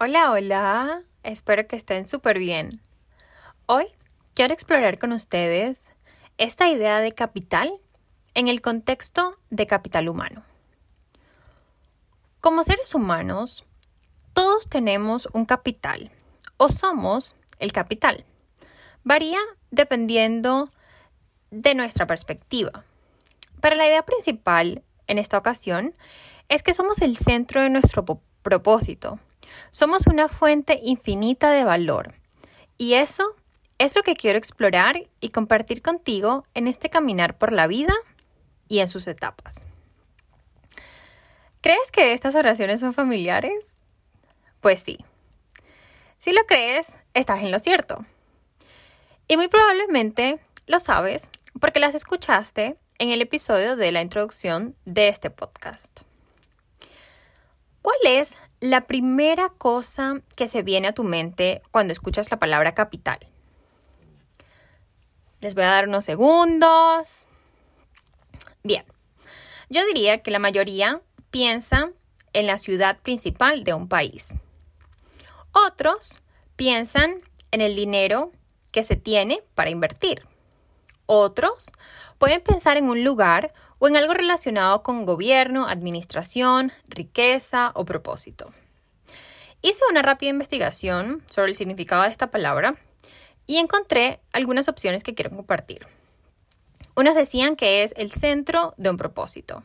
Hola, hola, espero que estén súper bien. Hoy quiero explorar con ustedes esta idea de capital en el contexto de capital humano. Como seres humanos, todos tenemos un capital o somos el capital. Varía dependiendo de nuestra perspectiva. Pero la idea principal en esta ocasión es que somos el centro de nuestro propósito somos una fuente infinita de valor. Y eso es lo que quiero explorar y compartir contigo en este caminar por la vida y en sus etapas. ¿Crees que estas oraciones son familiares? Pues sí. Si lo crees, estás en lo cierto. Y muy probablemente lo sabes porque las escuchaste en el episodio de la introducción de este podcast. ¿Cuál es la primera cosa que se viene a tu mente cuando escuchas la palabra capital. Les voy a dar unos segundos. Bien, yo diría que la mayoría piensa en la ciudad principal de un país. Otros piensan en el dinero que se tiene para invertir. Otros pueden pensar en un lugar o en algo relacionado con gobierno, administración, riqueza o propósito. Hice una rápida investigación sobre el significado de esta palabra y encontré algunas opciones que quiero compartir. Unos decían que es el centro de un propósito.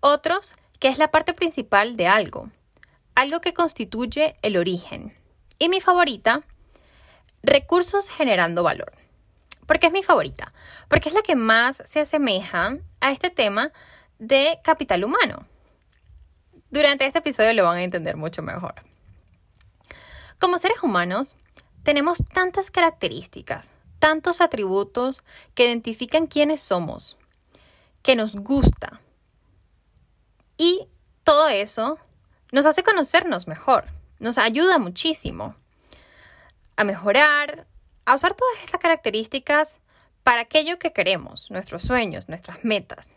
Otros que es la parte principal de algo, algo que constituye el origen. Y mi favorita, recursos generando valor. ¿Por qué es mi favorita? Porque es la que más se asemeja a este tema de capital humano. Durante este episodio lo van a entender mucho mejor. Como seres humanos, tenemos tantas características, tantos atributos que identifican quiénes somos, que nos gusta. Y todo eso nos hace conocernos mejor, nos ayuda muchísimo a mejorar, a usar todas esas características para aquello que queremos, nuestros sueños, nuestras metas.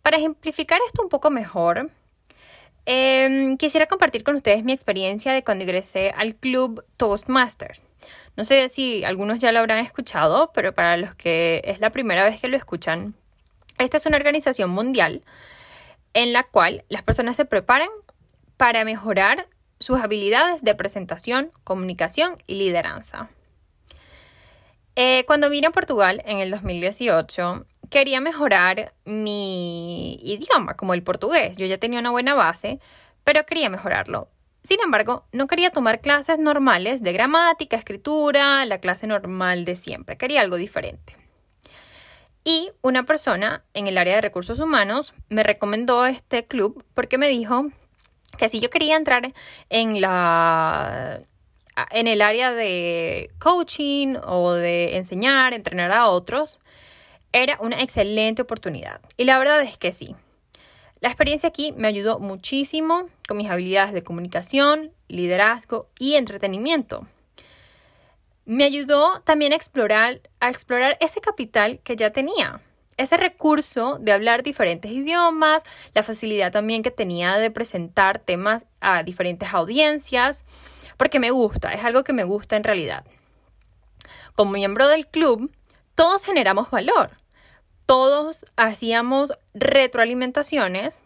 Para ejemplificar esto un poco mejor, em, quisiera compartir con ustedes mi experiencia de cuando ingresé al club Toastmasters. No sé si algunos ya lo habrán escuchado, pero para los que es la primera vez que lo escuchan, esta es una organización mundial en la cual las personas se preparan para mejorar sus habilidades de presentación, comunicación y lideranza. Eh, cuando vine a Portugal en el 2018, quería mejorar mi idioma, como el portugués. Yo ya tenía una buena base, pero quería mejorarlo. Sin embargo, no quería tomar clases normales de gramática, escritura, la clase normal de siempre. Quería algo diferente. Y una persona en el área de recursos humanos me recomendó este club porque me dijo que si yo quería entrar en la en el área de coaching o de enseñar, entrenar a otros, era una excelente oportunidad. Y la verdad es que sí. La experiencia aquí me ayudó muchísimo con mis habilidades de comunicación, liderazgo y entretenimiento. Me ayudó también a explorar, a explorar ese capital que ya tenía, ese recurso de hablar diferentes idiomas, la facilidad también que tenía de presentar temas a diferentes audiencias porque me gusta, es algo que me gusta en realidad. Como miembro del club, todos generamos valor. Todos hacíamos retroalimentaciones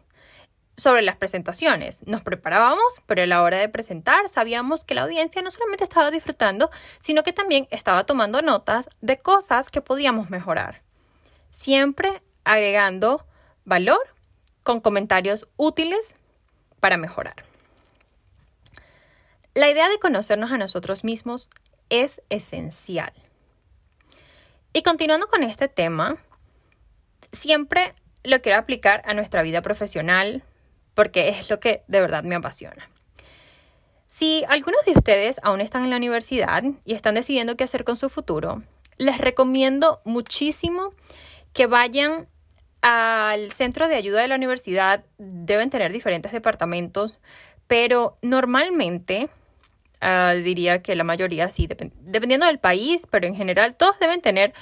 sobre las presentaciones. Nos preparábamos, pero a la hora de presentar sabíamos que la audiencia no solamente estaba disfrutando, sino que también estaba tomando notas de cosas que podíamos mejorar. Siempre agregando valor con comentarios útiles para mejorar. La idea de conocernos a nosotros mismos es esencial. Y continuando con este tema, siempre lo quiero aplicar a nuestra vida profesional porque es lo que de verdad me apasiona. Si algunos de ustedes aún están en la universidad y están decidiendo qué hacer con su futuro, les recomiendo muchísimo que vayan al centro de ayuda de la universidad. Deben tener diferentes departamentos, pero normalmente Ah, diría que la mayoría sí, dependiendo del país, pero en general todos deben tener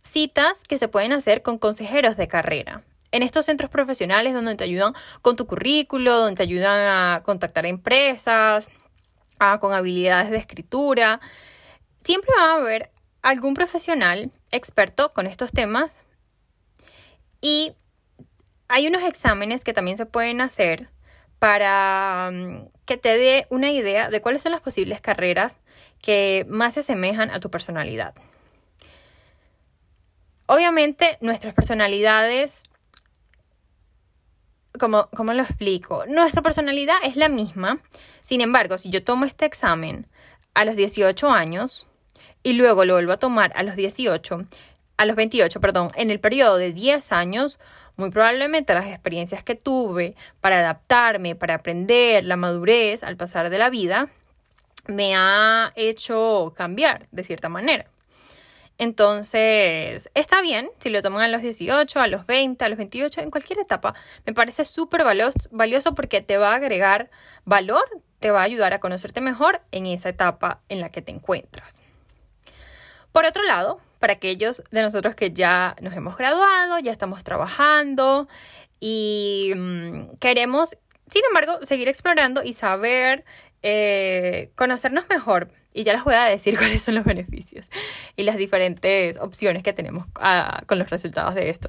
citas que se pueden hacer con consejeros de carrera. en estos centros profesionales donde te ayudan con tu currículo, donde te ayudan a contactar a empresas, con habilidades de escritura. Siempre va a haber algún profesional experto con estos temas y hay unos exámenes que también se pueden hacer para mm, que te dé una idea de cuáles son las posibles carreras que más se asemejan a tu personalidad. Obviamente nuestras personalidades, como, ¿cómo lo explico? Nuestra personalidad es la misma, sin embargo, si yo tomo este examen a los 18 años y luego lo vuelvo a tomar a los 18, a los 28, perdón, en el periodo de 10 años, muy probablemente las experiencias que tuve para adaptarme, para aprender, la madurez al pasar de la vida, me ha hecho cambiar de cierta manera. Entonces, está bien si lo toman a los 18, a los 20, a los 28, en cualquier etapa. Me parece súper valioso porque te va a agregar valor, te va a ayudar a conocerte mejor en esa etapa en la que te encuentras. Por otro lado, para aquellos de nosotros que ya nos hemos graduado, ya estamos trabajando y mm, queremos, sin embargo, seguir explorando y saber, eh, conocernos mejor. Y ya les voy a decir cuáles son los beneficios y las diferentes opciones que tenemos ah, con los resultados de esto.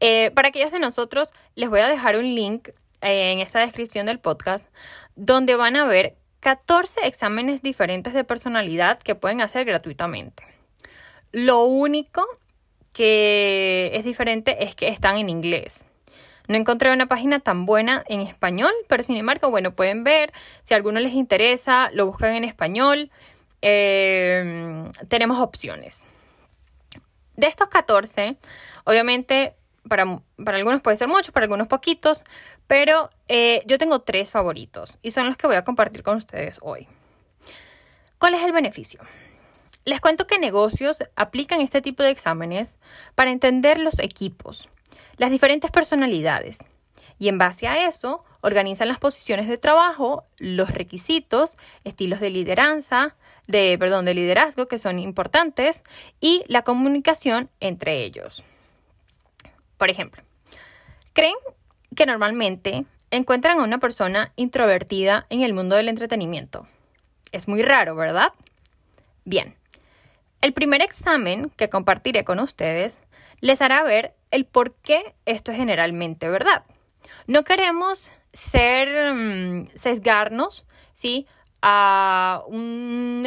Eh, para aquellos de nosotros, les voy a dejar un link eh, en esta descripción del podcast donde van a ver 14 exámenes diferentes de personalidad que pueden hacer gratuitamente. Lo único que es diferente es que están en inglés. No encontré una página tan buena en español, pero sin embargo, bueno, pueden ver. Si a alguno les interesa, lo buscan en español. Eh, tenemos opciones. De estos 14, obviamente, para, para, algunos puede ser mucho, para algunos poquitos, pero eh, yo tengo tres favoritos y son los que voy a compartir con ustedes hoy. ¿Cuál es el beneficio? Les cuento que negocios aplican este tipo de exámenes para entender los equipos, las diferentes personalidades, y en base a eso organizan las posiciones de trabajo, los requisitos, estilos de lideranza, de, perdón, de liderazgo que son importantes y la comunicación entre ellos. Por ejemplo, ¿creen que normalmente encuentran a una persona introvertida en el mundo del entretenimiento? Es muy raro, ¿verdad? Bien, el primer examen que compartiré con ustedes les hará ver el por qué esto es generalmente verdad. No queremos ser mm, sesgarnos, ¿sí? A un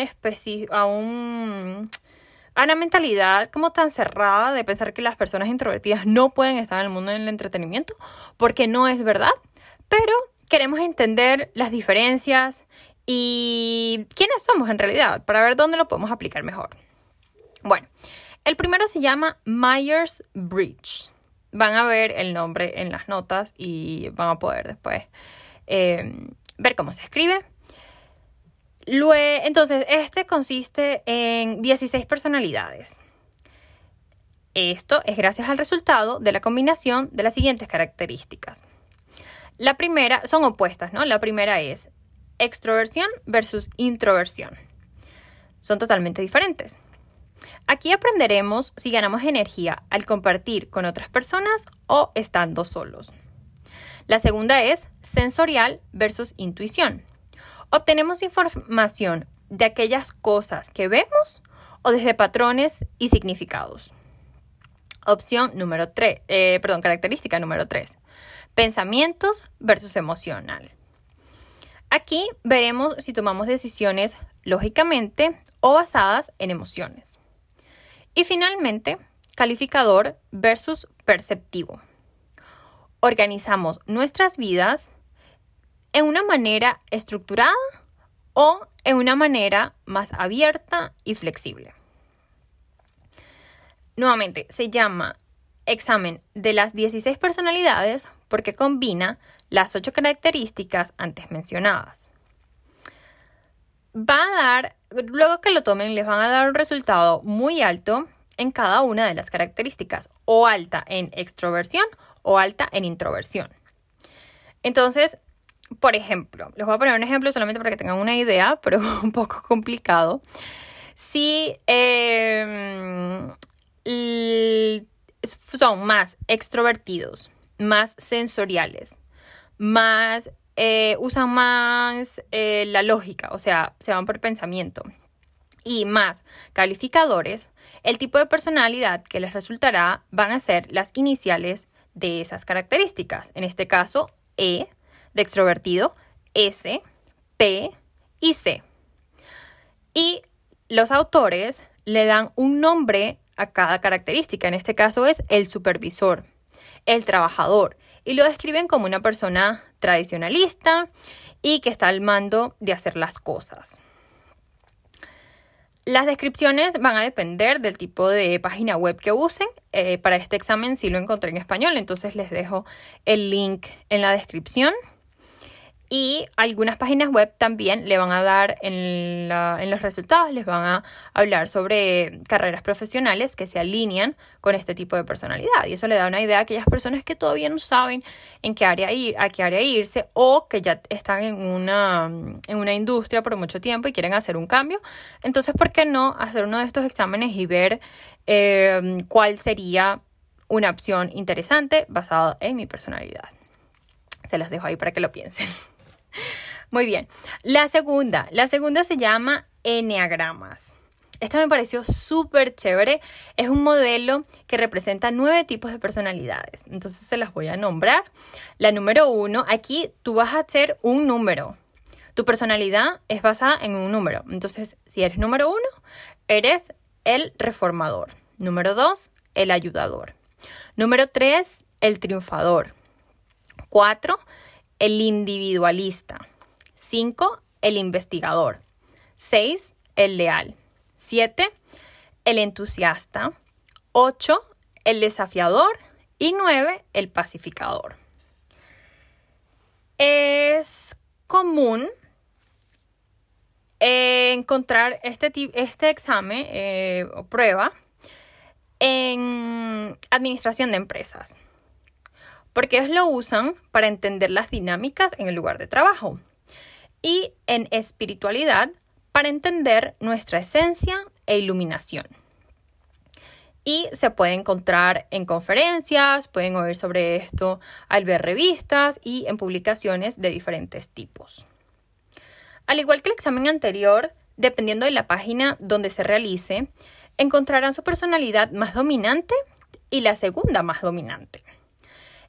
a un a una mentalidad como tan cerrada de pensar que las personas introvertidas no pueden estar en el mundo del entretenimiento, porque no es verdad, pero queremos entender las diferencias y quiénes somos en realidad para ver dónde lo podemos aplicar mejor. Bueno, el primero se llama Myers Bridge. Van a ver el nombre en las notas y van a poder después eh, ver cómo se escribe. Entonces, este consiste en 16 personalidades. Esto es gracias al resultado de la combinación de las siguientes características. La primera, son opuestas, ¿no? La primera es extroversión versus introversión. Son totalmente diferentes. Aquí aprenderemos si ganamos energía al compartir con otras personas o estando solos. La segunda es sensorial versus intuición. Obtenemos información de aquellas cosas que vemos o desde patrones y significados. Opción número 3, eh, perdón, característica número 3. Pensamientos versus emocional. Aquí veremos si tomamos decisiones lógicamente o basadas en emociones. Y finalmente, calificador versus perceptivo. Organizamos nuestras vidas en una manera estructurada o en una manera más abierta y flexible. Nuevamente, se llama examen de las 16 personalidades porque combina las 8 características antes mencionadas. Va a dar luego que lo tomen, les van a dar un resultado muy alto en cada una de las características, o alta en extroversión o alta en introversión. Entonces, por ejemplo, les voy a poner un ejemplo solamente para que tengan una idea, pero un poco complicado. Si em, son más extrovertidos, más sensoriales, más eh, usan más eh, la lógica, o sea, se van por pensamiento y más calificadores, el tipo de personalidad que les resultará van a ser las iniciales de esas características. En este caso, E extrovertido, S, P y C. Y los autores le dan un nombre a cada característica. En este caso es el supervisor, el trabajador, y lo describen como una persona tradicionalista y que está al mando de hacer las cosas. Las descripciones van a depender del tipo de página web que usen. Eh, para este examen sí lo encontré en español, entonces les dejo el link en la descripción. Y algunas páginas web también le van a dar en, los resultados, les van a hablar sobre carreras profesionales que se alinean con este tipo de personalidad. Y eso le da una idea a aquellas personas que todavía no saben en qué área ir, a qué área irse o que ya están en una, en una industria por mucho tiempo y quieren hacer un cambio. Entonces, ¿por qué no hacer uno de estos exámenes y ver eh, cuál sería una opción interesante basada en mi personalidad? Se los dejo ahí para que lo piensen. Muy bien. La segunda, la segunda se llama Enneagramas. Esta me pareció súper chévere. Es un modelo que representa nueve tipos de personalidades. Entonces se las voy a nombrar. La número uno, aquí tú vas a hacer un número. Tu personalidad es basada en un número. Entonces, si eres número uno, eres el reformador. Número dos, el ayudador. Número tres, el triunfador. Cuatro, el individualista. 5. El investigador. 6. El leal. 7. El entusiasta. 8. El desafiador. Y 9. El pacificador. Es común encontrar este, este examen eh, o prueba en administración de empresas porque ellos lo usan para entender las dinámicas en el lugar de trabajo y en espiritualidad para entender nuestra esencia e iluminación. Y se puede encontrar en conferencias, pueden oír sobre esto al ver revistas y en publicaciones de diferentes tipos. Al igual que el examen anterior, dependiendo de la página donde se realice, encontrarán su personalidad más dominante y la segunda más dominante.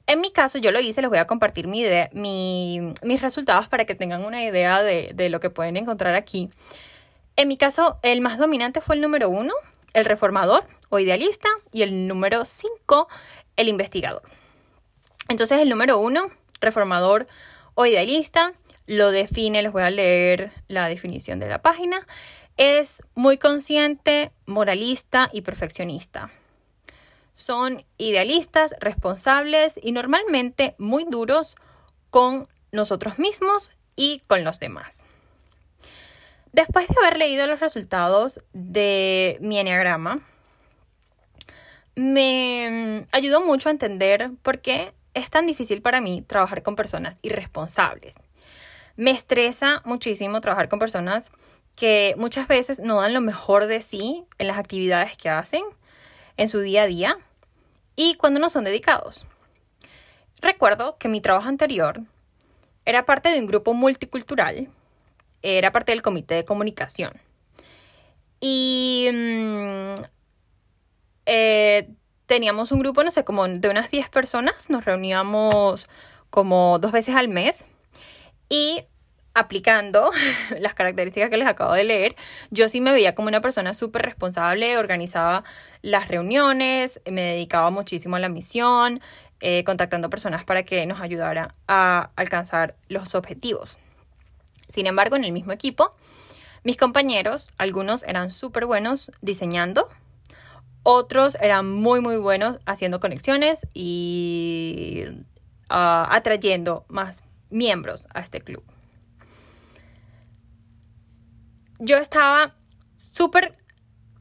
En mi caso, yo lo hice, les voy a compartir mi mis resultados para que tengan una idea de, lo que pueden encontrar aquí. En mi caso, el más dominante fue el número uno, el reformador o idealista, y el número cinco, el investigador. Entonces, el número uno, reformador o idealista, lo define, les voy a leer la definición de la página, es muy consciente, moralista y perfeccionista son idealistas, responsables y normalmente muy duros con nosotros mismos y con los demás. Después de haber leído los resultados de mi enneagrama, me ayudó mucho a entender por qué es tan difícil para mí trabajar con personas irresponsables. Me estresa muchísimo trabajar con personas que muchas veces no dan lo mejor de sí en las actividades que hacen en su día a día y cuando no son dedicados. Recuerdo que mi trabajo anterior era parte de un grupo multicultural, era parte del comité de comunicación. Y mm, eh, teníamos un grupo, no sé, como de unas 10 personas, nos reuníamos como dos veces al mes y aplicando las características que les acabo de leer, yo sí me veía como una persona súper responsable, organizaba las reuniones, me dedicaba muchísimo a la misión, eh, contactando personas para que nos ayudara a alcanzar los objetivos. Sin embargo, en el mismo equipo, mis compañeros, algunos eran súper buenos diseñando, otros eran muy, muy buenos haciendo conexiones y ah, atrayendo más miembros a este club yo estaba súper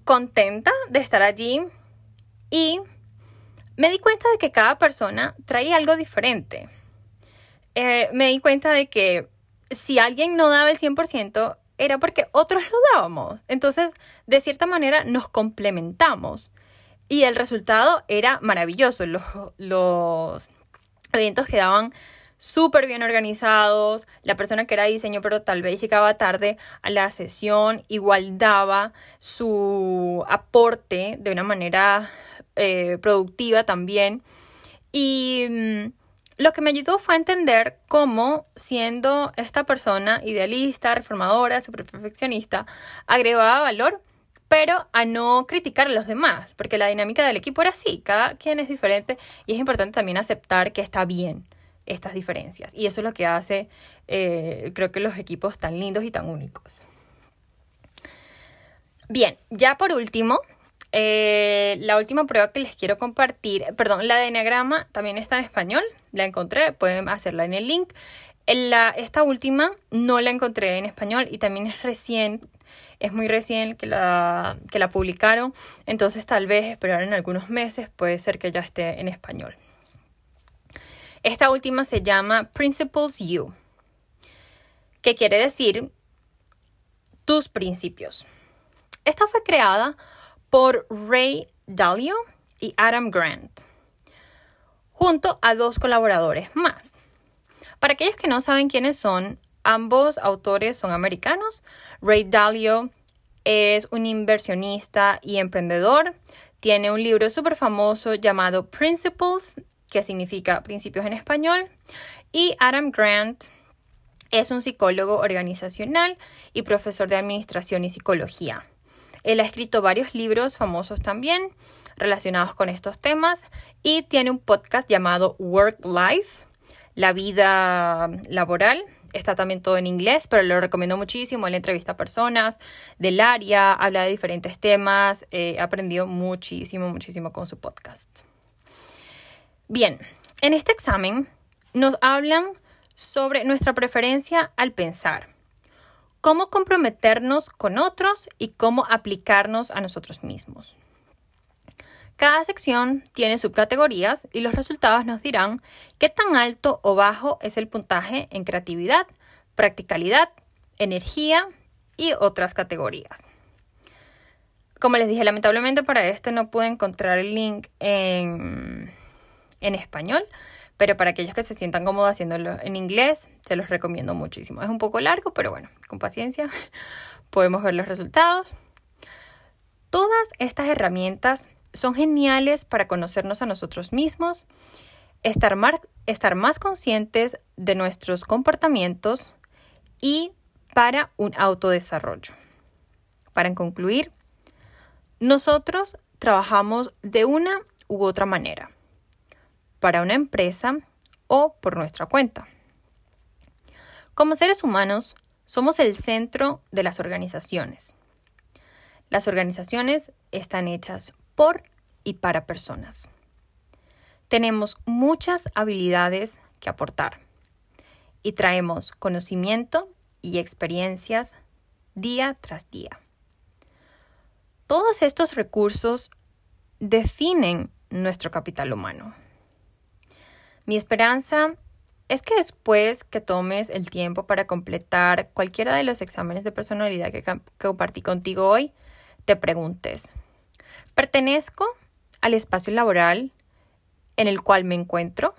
contenta de estar allí y me di cuenta de que cada persona traía algo diferente. Eh, me di cuenta de que si alguien no daba el 100% era porque otros lo dábamos. Entonces, de cierta manera, nos complementamos. y el resultado era maravilloso. Los, los eventos quedaban súper bien organizados. La persona que era diseño, pero tal vez llegaba tarde a la sesión, igual daba su aporte de una manera eh, productiva también. Y mm, lo que me ayudó fue a entender cómo, siendo esta persona idealista, reformadora, super perfeccionista, agregaba valor pero a no criticar a los demás, porque la dinámica del equipo era así, cada quien es diferente y es importante también aceptar que está bien estas diferencias. Y eso es lo que hace, eh, creo que los equipos tan lindos y tan únicos. Bien, ya por último, eh, la última prueba que les quiero compartir, perdón, la de Enneagrama también está en español, la encontré, pueden hacerla en el link. la, esta última no la encontré en español y también es recién, es muy recién que la, que la publicaron, entonces tal vez esperar en algunos meses puede ser que ya esté en español. Esta última se llama Principles You, que quiere decir tus principios. Esta fue creada por Ray Dalio y Adam Grant, junto a dos colaboradores más. Para aquellos que no saben quiénes son, ambos autores son americanos. Ray Dalio es un inversionista y emprendedor. Tiene un libro súper famoso llamado Principles que significa principios en español, y Adam Grant es un psicólogo organizacional y profesor de administración y psicología. Él ha escrito varios libros famosos también relacionados con estos temas y tiene un podcast llamado Work Life, la vida laboral. Está también todo en inglés, pero lo recomiendo muchísimo. Él entrevista a personas del área, habla de diferentes temas. he aprendido muchísimo, muchísimo con su podcast. Bien, en este examen nos hablan sobre nuestra preferencia al pensar, cómo comprometernos con otros y cómo aplicarnos a nosotros mismos. Cada sección tiene subcategorías y los resultados nos dirán qué tan alto o bajo es el puntaje en creatividad, practicalidad, energía y otras categorías. Como les dije, lamentablemente para este no pude encontrar el link en, en español, pero para aquellos que se sientan cómodos haciéndolo en inglés, se los recomiendo muchísimo. Es un poco largo, pero bueno, con paciencia podemos ver los resultados. Todas estas herramientas son geniales para conocernos a nosotros mismos, estar, más conscientes de nuestros comportamientos y para un autodesarrollo. Para concluir, nosotros trabajamos de una u otra manera para una empresa o por nuestra cuenta. Como seres humanos, somos el centro de las organizaciones. Las organizaciones están hechas por y para personas. Tenemos muchas habilidades que aportar y traemos conocimiento y experiencias día tras día. Todos estos recursos definen nuestro capital humano. Mi esperanza es que después que tomes el tiempo para completar cualquiera de los exámenes de personalidad que, compartí contigo hoy, te preguntes, ¿pertenezco al espacio laboral en el cual me encuentro?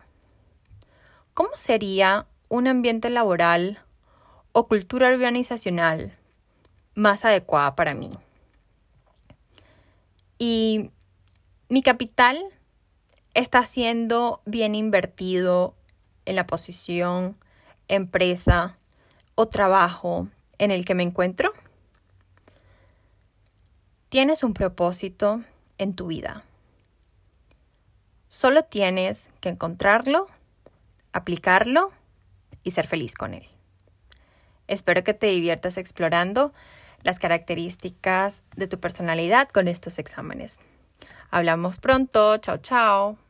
¿Cómo sería un ambiente laboral o cultura organizacional más adecuada para mí? Y mi capital está siendo bien invertido en la posición, empresa o trabajo en el que me encuentro? Tienes un propósito en tu vida. Solo tienes que encontrarlo, aplicarlo y ser feliz con él. Espero que te diviertas explorando las características de tu personalidad con estos exámenes. Hablamos pronto. Chao, chao.